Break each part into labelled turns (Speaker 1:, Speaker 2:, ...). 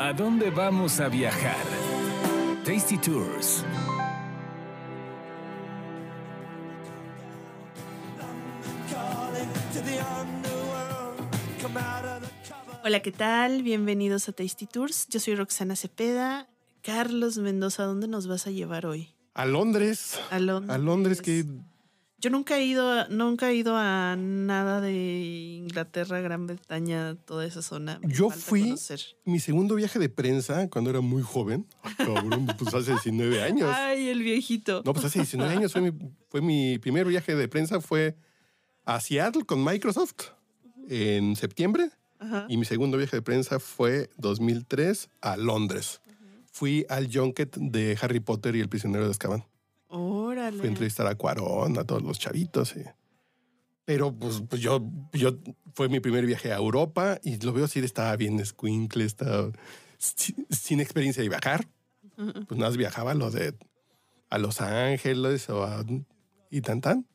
Speaker 1: ¿A dónde vamos a viajar? Tasty Tours.
Speaker 2: Hola, ¿qué tal? Bienvenidos a Tasty Tours. Yo soy Roxana Cepeda. Carlos Mendoza, ¿dónde nos vas a llevar hoy?
Speaker 3: A Londres.
Speaker 2: A Londres.
Speaker 3: A Londres que
Speaker 2: Yo nunca he ido, nunca he ido a nada de Inglaterra, Gran Bretaña, toda esa zona. Me
Speaker 3: Yo fui-
Speaker 2: conocer.
Speaker 3: mi segundo viaje de prensa cuando era muy joven. Cabrón, pues hace 19 años.
Speaker 2: Ay, el viejito.
Speaker 3: No, pues hace 19 años fue mi, fue mi primer viaje de prensa fue a Seattle con Microsoft en septiembre
Speaker 2: Ajá.
Speaker 3: y mi segundo viaje de prensa fue 2003 a Londres. Fui al junket de Harry Potter y el prisionero de Azkaban.
Speaker 2: Órale.
Speaker 3: Fui a entrevistar a Cuarón, a todos los chavitos. y- Pero pues, pues, yo, yo fue mi primer viaje a Europa y lo veo así, estaba bien escuincle, estaba si- sin experiencia de viajar. Pues nada más viajaba a lo de a Los Ángeles o a, y tan tan.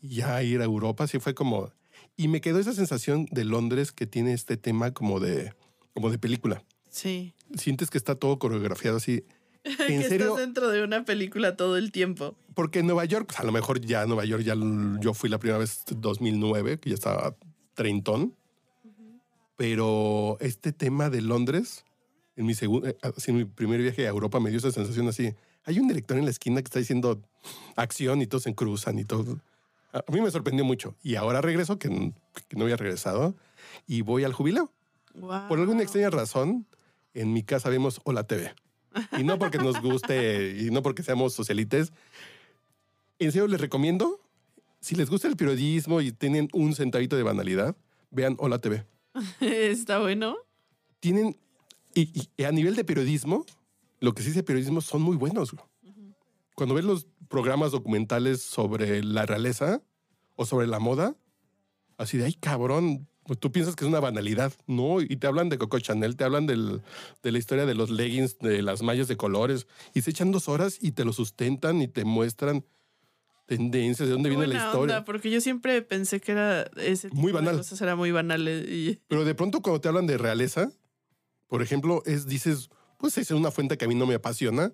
Speaker 3: Y ya ir a Europa sí fue como... Y me quedó esa sensación de Londres que tiene este tema como de, como de película.
Speaker 2: Sí.
Speaker 3: Sientes que está todo coreografiado así.
Speaker 2: que
Speaker 3: En serio,
Speaker 2: estás dentro de una película todo el tiempo.
Speaker 3: porque en Nueva York, pues, a lo mejor ya Nueva York, ya yo fui la primera vez 2009, que ya estaba treintón. Pero este tema de Londres, en mi, segundo, así, en mi primer viaje a Europa, me dio esa sensación así. Hay un director en la esquina que está diciendo acción y todos se cruzan y todo. A mí me sorprendió mucho. Y ahora regreso, que, que no había regresado, y voy al jubileo.
Speaker 2: Wow.
Speaker 3: Por alguna extraña razón, en mi casa vemos Hola TV. Y no porque nos guste y no porque seamos socialites. En serio, les recomiendo, si les gusta el periodismo y tienen un centavito de banalidad, vean Hola TV.
Speaker 2: Está bueno.
Speaker 3: Tienen, y, y a nivel de periodismo, lo que sí dice periodismo son muy buenos. Cuando ves los programas documentales sobre la realeza o sobre la moda, así de, ay, cabrón, pues tú piensas que es una banalidad, ¿no? Y te hablan de Coco Chanel, te hablan del- de la historia de los leggings, de las mallas de colores, y se echan dos horas y te lo sustentan y te muestran tendencias, de dónde
Speaker 2: Qué
Speaker 3: viene la historia.
Speaker 2: onda, porque yo siempre pensé que era ese tipo
Speaker 3: Muy
Speaker 2: de
Speaker 3: banal.
Speaker 2: cosas era muy banal eh, y
Speaker 3: Pero de pronto cuando te hablan de realeza, por ejemplo, es, dices, pues es una fuente que a mí no me apasiona,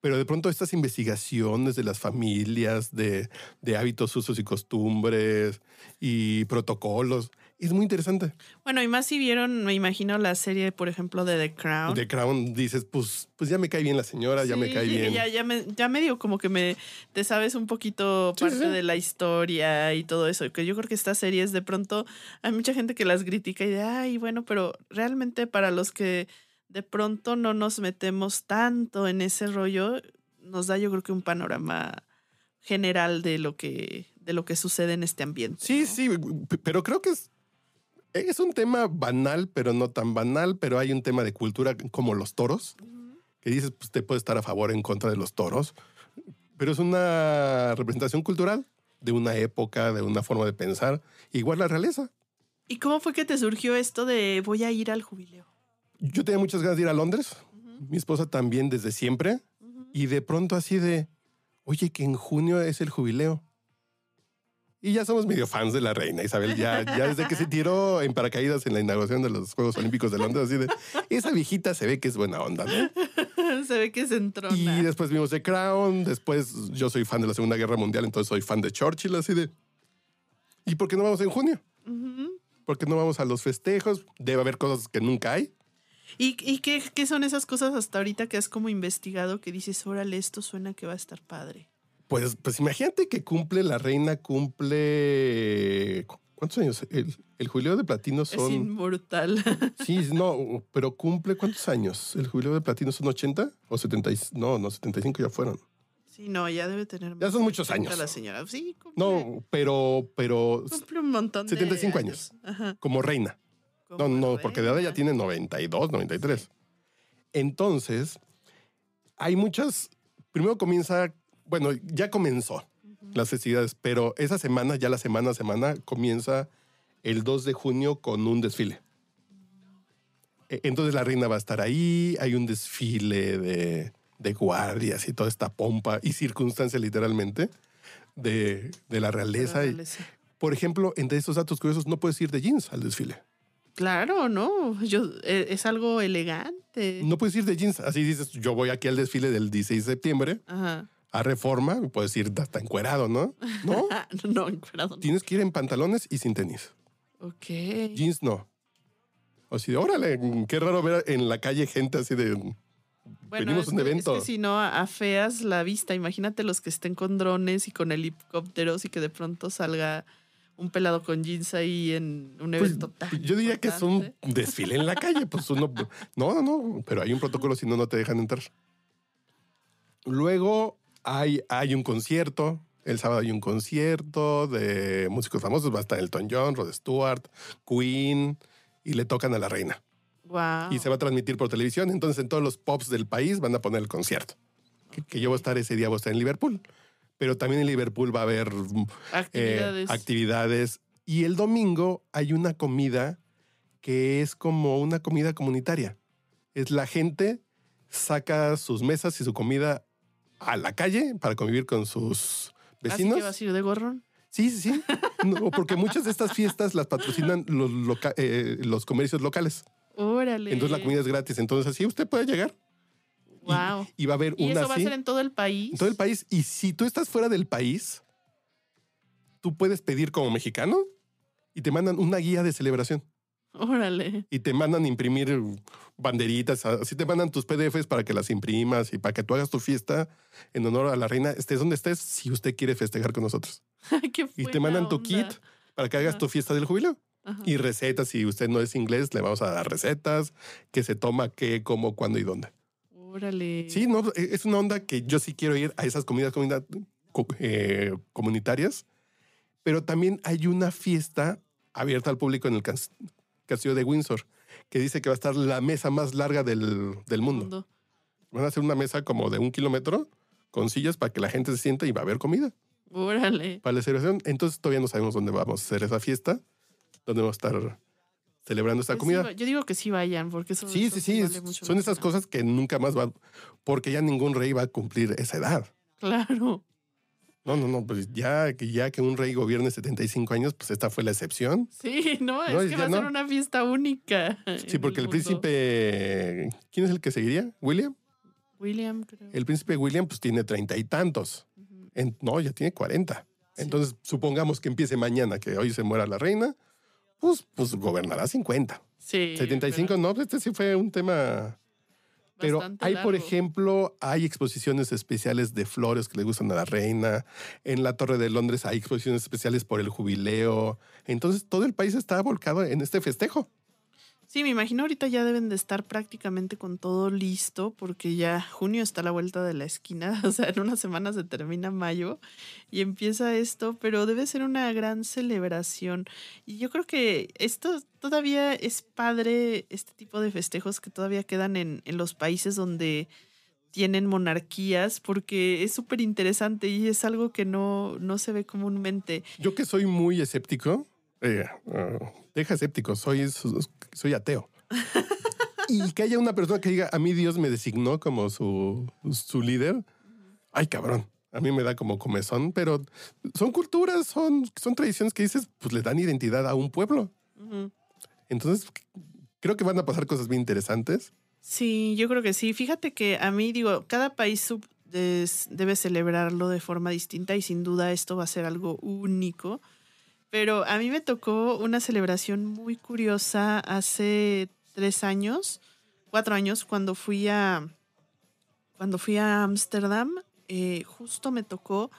Speaker 3: pero de pronto estas investigaciones de las familias, de, de hábitos, usos y costumbres y protocolos, es muy interesante.
Speaker 2: Bueno, y más si vieron, me imagino, la serie, por ejemplo, de The Crown.
Speaker 3: The Crown dices, pues, pues ya me cae bien la señora, ya me cae bien.
Speaker 2: Ya, ya, me, ya medio como que me te sabes un poquito
Speaker 3: Sí,
Speaker 2: parte
Speaker 3: sí,
Speaker 2: de la historia y todo eso. Que yo creo que estas series de pronto hay mucha gente que las critica y de ay, bueno, pero realmente para los que de pronto no nos metemos tanto en ese rollo, nos da yo creo que un panorama general de lo que, de lo que sucede en este ambiente.
Speaker 3: Sí,
Speaker 2: ¿no?
Speaker 3: sí, pero creo que es, es un tema banal, pero no tan banal, pero hay un tema de cultura como los toros, que dices, pues te puede estar a favor o en contra de los toros, pero es una representación cultural de una época, de una forma de pensar, igual la realeza.
Speaker 2: ¿Y cómo fue que te surgió esto de voy a ir al jubileo?
Speaker 3: Yo tenía muchas ganas de ir a Londres, mi esposa también desde siempre, y de pronto así de, oye, que en junio es el jubileo. Y ya somos medio fans de la reina Isabel, ya, ya desde que se tiró en paracaídas en la inauguración de los Juegos Olímpicos de Londres, así de, esa viejita se ve que es buena onda, ¿no?
Speaker 2: Se ve que se entrona.
Speaker 3: Y después vimos The Crown, después yo soy fan de la Segunda Guerra Mundial, entonces soy fan de Churchill, así de, ¿y por qué no vamos en junio?
Speaker 2: Ujú.
Speaker 3: ¿Por qué no vamos a los festejos? Debe haber cosas que nunca hay.
Speaker 2: ¿Y, y qué, qué son esas cosas hasta ahorita que has como investigado que dices, órale, esto suena que va a estar padre?
Speaker 3: Pues, pues imagínate que cumple, la reina cumple. ¿cu- ¿Cuántos años? El, el jubileo de platino
Speaker 2: Es
Speaker 3: son.
Speaker 2: inmortal.
Speaker 3: Sí, no, pero cumple ¿cuántos años? ¿El jubileo de platino son 80 o 70? y- No, no, 75 ya fueron.
Speaker 2: sí, no, ya debe tener.
Speaker 3: Ya son muchos
Speaker 2: de 80
Speaker 3: años.
Speaker 2: La señora, sí, cumple,
Speaker 3: No, pero, pero
Speaker 2: cumple un montón
Speaker 3: 75
Speaker 2: de
Speaker 3: años.
Speaker 2: Ajá.
Speaker 3: como reina. No, no, porque de edad ya
Speaker 2: reina.
Speaker 3: tiene 92, 93. Entonces, hay muchas. Primero comienza, bueno, ya comenzó las festividades, pero esa semana, ya la semana a semana, comienza el 2 de junio con un desfile. E- Entonces la reina va a estar ahí, hay un desfile de, de guardias y toda esta pompa y circunstancia literalmente de, de la realeza.
Speaker 2: La
Speaker 3: Y, por ejemplo, entre estos datos curiosos, no puedes ir de jeans al desfile.
Speaker 2: Claro, ¿no? Yo, e- es algo elegante.
Speaker 3: No puedes ir de jeans. Así dices, yo voy aquí al desfile del 16 de septiembre
Speaker 2: Ajá.
Speaker 3: A Reforma, puedes ir hasta encuerado, ¿no? No,
Speaker 2: no, encuerado.
Speaker 3: tienes que ir en pantalones y sin tenis.
Speaker 2: Ok.
Speaker 3: Jeans no. O si, órale, qué raro ver en la calle gente así de...
Speaker 2: Bueno,
Speaker 3: venimos a un
Speaker 2: que-
Speaker 3: evento.
Speaker 2: Es que si no, afeas la vista. Imagínate los que estén con drones y con helicópteros y que de pronto salga un pelado con jeans ahí en un
Speaker 3: Pues,
Speaker 2: evento tan
Speaker 3: yo diría que es un desfile en la calle, pues uno... No, no, no, pero hay un protocolo, si no, no te dejan entrar. Luego hay, hay un concierto, el sábado hay un concierto de músicos famosos, va a estar Elton John, Rod Stewart, Queen, y le tocan a la reina. Y se va a transmitir por televisión, entonces en todos los pops del país van a poner el concierto. Que, que yo voy a estar ese día, voy a estar en Liverpool. Pero también en Liverpool va a haber mm, eh,
Speaker 2: Actividades.
Speaker 3: actividades. Y el domingo hay una comida que es como una comida comunitaria. Es la gente saca sus mesas y su comida a la calle para convivir con sus
Speaker 2: ¿Así que
Speaker 3: vecinos.
Speaker 2: vas a ir de gorrón?
Speaker 3: Sí, sí, sí. No, porque muchas de estas fiestas las patrocinan los, loca- eh, los comercios locales.
Speaker 2: Órale.
Speaker 3: Entonces la comida es gratis. Entonces así usted puede llegar.
Speaker 2: Wow.
Speaker 3: Y, va a haber
Speaker 2: ¿Y
Speaker 3: una
Speaker 2: eso va a
Speaker 3: así
Speaker 2: ser en todo el país?
Speaker 3: en todo el país. Y si tú estás fuera del país, tú puedes pedir como mexicano y te mandan una guía de celebración.
Speaker 2: Órale.
Speaker 3: Y te mandan imprimir banderitas, así te mandan tus PDFs para que las imprimas y para que tú hagas tu fiesta en honor a la reina, estés donde estés, si usted quiere festejar con nosotros.
Speaker 2: Qué
Speaker 3: Y te mandan tu kit para que hagas
Speaker 2: Ajá.
Speaker 3: tu fiesta del jubileo.
Speaker 2: Ajá.
Speaker 3: Y recetas, si usted no es inglés, le vamos a dar recetas, que se toma, qué, cómo, cuándo y dónde.
Speaker 2: Órale.
Speaker 3: Sí, no, e- es una onda que yo sí quiero ir a esas comidas eh, comunitarias, pero también hay una fiesta abierta al público en el castillo de Windsor, que dice que va a estar la mesa más larga del, del mundo.
Speaker 2: Mundo.
Speaker 3: Van a hacer una mesa como de un kilómetro con sillas para que la gente se sienta y va a haber comida
Speaker 2: Órale.
Speaker 3: para la celebración. Entonces todavía no sabemos dónde vamos a hacer esa fiesta, dónde vamos a estar celebrando esta
Speaker 2: Pues
Speaker 3: comida.
Speaker 2: yo digo que sí vayan, porque eso
Speaker 3: Sí, sí, sí.
Speaker 2: vale
Speaker 3: Son esas cosas que nunca más van, porque ya ningún rey va a cumplir esa edad.
Speaker 2: Claro.
Speaker 3: No, no, no, pues ya que, ya que un rey gobierne 75 años, pues esta fue la excepción.
Speaker 2: Sí, no, es que va a ser
Speaker 3: no.
Speaker 2: una fiesta única.
Speaker 3: Sí, porque el príncipe, ¿quién es el que seguiría? William.
Speaker 2: William, creo.
Speaker 3: El príncipe William, pues tiene treinta y tantos. En- no, ya tiene 40.
Speaker 2: Sí.
Speaker 3: Entonces, supongamos que empiece mañana, que hoy se muera la reina, pues, pues gobernará 50.
Speaker 2: Sí.
Speaker 3: 75,
Speaker 2: pero
Speaker 3: no, pues, este sí fue un tema Pero
Speaker 2: bastante
Speaker 3: hay, por ejemplo, hay exposiciones especiales de flores que le gustan a la reina. En la Torre de Londres hay exposiciones especiales por el jubileo. Entonces, todo el país está volcado en este festejo.
Speaker 2: Sí, me imagino ahorita ya deben de estar prácticamente con todo listo porque ya junio está a la vuelta de la esquina, o sea, en unas semanas se termina mayo y empieza esto, pero debe ser una gran celebración. Y yo creo que esto todavía es padre, este tipo de festejos que todavía quedan en, los países donde tienen monarquías porque es súper interesante y es algo que no, no se ve comúnmente.
Speaker 3: Yo que soy muy escéptico, eh, eh, deja escéptico, soy, soy ateo. y que haya una persona que diga, a mí Dios me designó como su, su líder. Ay, cabrón. A mí me da como comezón, pero son culturas, son, son tradiciones que dices, pues le dan identidad a un pueblo. Entonces, creo que van a pasar cosas bien interesantes.
Speaker 2: Sí, yo creo que sí. Fíjate que a mí, digo, cada país sub- des- debe celebrarlo de forma distinta y sin duda esto va a ser algo único. Pero a mí me tocó una celebración muy curiosa hace tres años, cuatro años, cuando fui a cuando fui a Ámsterdam. eh, justo me tocó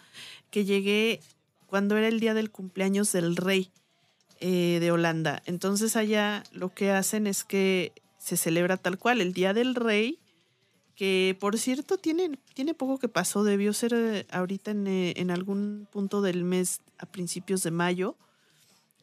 Speaker 2: que llegué cuando era el día del cumpleaños del rey eh, de Holanda. Entonces allá lo que hacen es que se celebra tal cual el Día del Rey, que por cierto tiene, tiene poco que pasó, debió ser eh, ahorita en, en algún punto del mes a principios de mayo.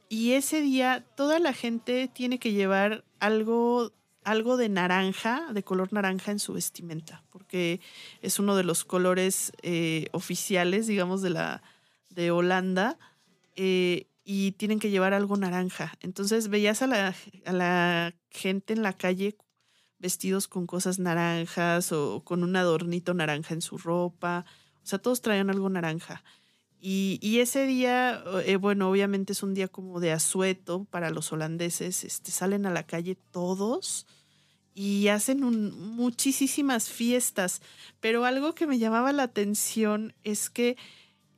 Speaker 2: Y ese día toda la gente tiene que llevar algo, algo de naranja, de color naranja en su vestimenta, porque es uno de los colores eh, oficiales, digamos, de, la, de Holanda. eh, y tienen que llevar algo naranja. Entonces veías a la, a la gente en la calle vestidos con cosas naranjas o con un adornito naranja en su ropa. O sea, todos traían algo naranja. Y, ese día, eh, bueno, obviamente es un día como de asueto para los holandeses, este, salen a la calle todos y hacen muchísimas fiestas, pero algo que me llamaba la atención es que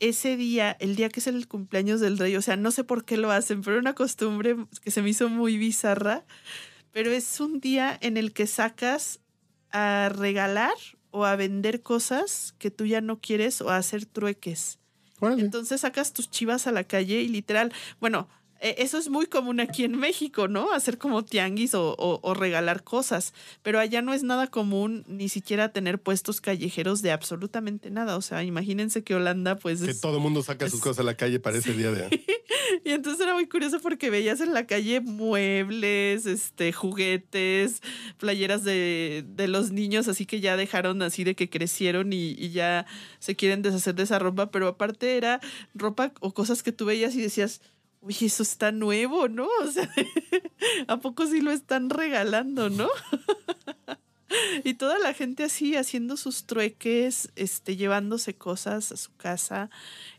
Speaker 2: ese día, el día que es el cumpleaños del rey, o sea, no sé por qué lo hacen, pero una costumbre que se me hizo muy bizarra, pero es un día en el que sacas a regalar o a vender cosas que tú ya no quieres o a hacer trueques. Entonces sacas tus chivas a la calle y literal, bueno, eso es muy común aquí en México, ¿no? Hacer como tianguis o, regalar cosas, pero allá no es nada común ni siquiera tener puestos callejeros de absolutamente nada. O sea, imagínense que Holanda, pues...
Speaker 3: Que todo el mundo saca sus cosas a la calle para ese día de...
Speaker 2: y entonces era muy curioso porque veías en la calle muebles, este, juguetes, playeras de, de los niños, así que ya dejaron así de que crecieron y, y ya se quieren deshacer de esa ropa, pero aparte era ropa o cosas que tú veías y decías Oye, eso está nuevo, ¿no? O sea, ¿a poco sí lo están regalando, no? y toda la gente así haciendo sus trueques, este, llevándose cosas a su casa,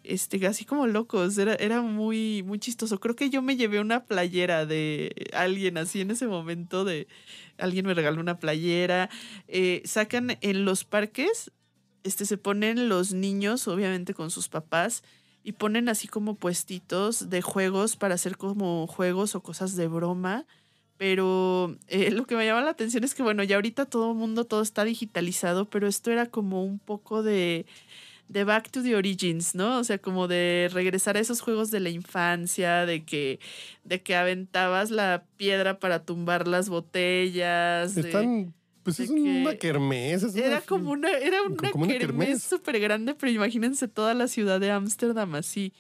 Speaker 2: este, así como locos. Era, era muy, muy chistoso. Creo que yo me llevé una playera de alguien así en ese momento de alguien me regaló una playera. Eh, sacan en los parques, este, se ponen los niños, obviamente con sus papás y ponen así como puestitos de juegos para hacer como juegos o cosas de broma. Pero eh, lo que me llama la atención es que, bueno, ya ahorita todo el mundo, todo está digitalizado, pero esto era como un poco de, de back to the origins, ¿no? O sea, como de regresar a esos juegos de la infancia, de que, de que aventabas la piedra para tumbar las botellas.
Speaker 3: Están pues es una kermés.
Speaker 2: era como una, era una, kermés súper grande, pero imagínense toda la ciudad de Ámsterdam así,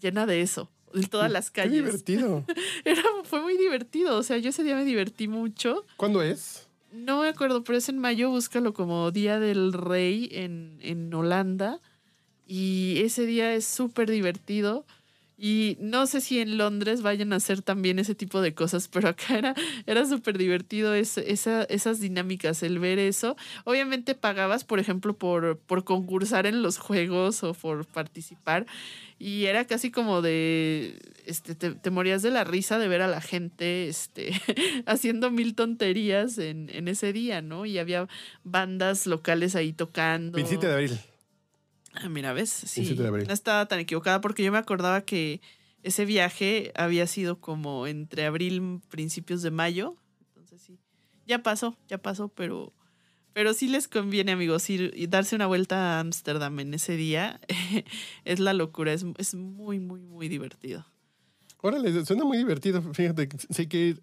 Speaker 2: llena de eso, en todas las calles. Qué
Speaker 3: divertido.
Speaker 2: era, fue muy divertido. O sea, yo ese día me divertí mucho.
Speaker 3: ¿Cuándo es?
Speaker 2: No me acuerdo, pero es en mayo, búscalo como Día del Rey en, en Holanda. Y ese día es súper divertido. Y no sé si en Londres vayan a hacer también ese tipo de cosas, pero acá era, era súper divertido esa, esas dinámicas, el ver eso. Obviamente pagabas, por ejemplo, por, por concursar en los juegos o por participar. Y era casi como de, este, te, morías de la risa de ver a la gente este, haciendo mil tonterías en, en ese día, ¿no? Y había bandas locales ahí tocando.
Speaker 3: 27 de abril.
Speaker 2: Ah, mira, ¿ves? Sí, no estaba tan equivocada porque yo me acordaba que ese viaje había sido como entre abril, principios de mayo. Entonces sí, ya pasó, ya pasó, pero, pero sí les conviene, amigos, ir y darse una vuelta a Ámsterdam en ese día. es la locura, es, es, muy, muy, muy divertido.
Speaker 3: Órale, suena muy divertido. Fíjate, sé que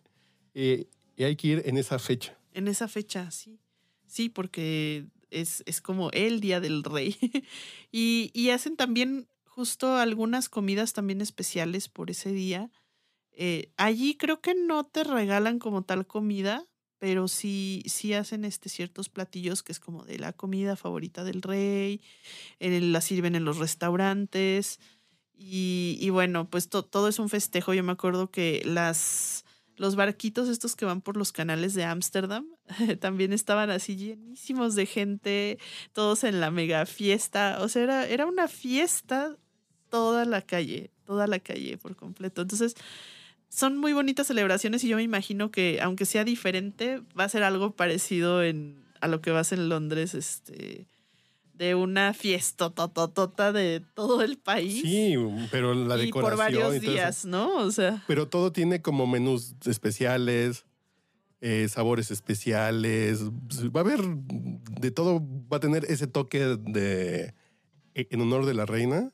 Speaker 3: eh, hay que ir en esa fecha.
Speaker 2: En esa fecha, sí. Sí, porque es, como el Día del Rey. y, hacen también justo algunas comidas también especiales por ese día. Eh, allí creo que no te regalan como tal comida, pero sí, sí hacen este, ciertos platillos que es como de la comida favorita del rey, la sirven en los restaurantes. Y, bueno, pues todo es un festejo. Yo me acuerdo que las, los barquitos estos que van por los canales de Ámsterdam también estaban así llenísimos de gente, todos en la mega fiesta. O sea, era, era una fiesta toda la calle, toda la calle por completo. Entonces, son muy bonitas celebraciones y yo me imagino que, aunque sea diferente, va a ser algo parecido en, a lo que vas en Londres, este de una fiesta tototota de todo el país.
Speaker 3: Sí, pero la decoración. Y por
Speaker 2: varios días, ¿no? O sea.
Speaker 3: Pero todo tiene como menús especiales, eh, sabores especiales. Va a haber de todo, va a tener ese toque de e, en honor de la reina.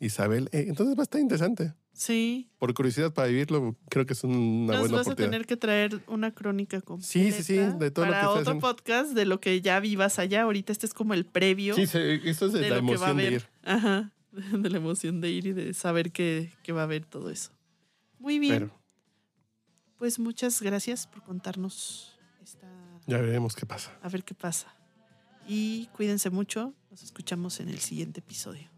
Speaker 3: Isabel. Eh, entonces va a estar interesante.
Speaker 2: Sí.
Speaker 3: Por curiosidad para vivirlo, creo que es una Nos buena vas a
Speaker 2: tener que traer una crónica completa.
Speaker 3: Sí, sí, sí,
Speaker 2: de todo para lo que otro podcast de lo que ya vivas allá. Ahorita este es como el previo.
Speaker 3: Sí, esto es de, la emoción de ir.
Speaker 2: Ajá, de la emoción de ir y de saber que, va a haber todo eso. Muy bien. Pues muchas gracias por contarnos esta...
Speaker 3: Ya veremos qué pasa.
Speaker 2: A ver qué pasa. Y cuídense mucho. Nos escuchamos en el siguiente episodio.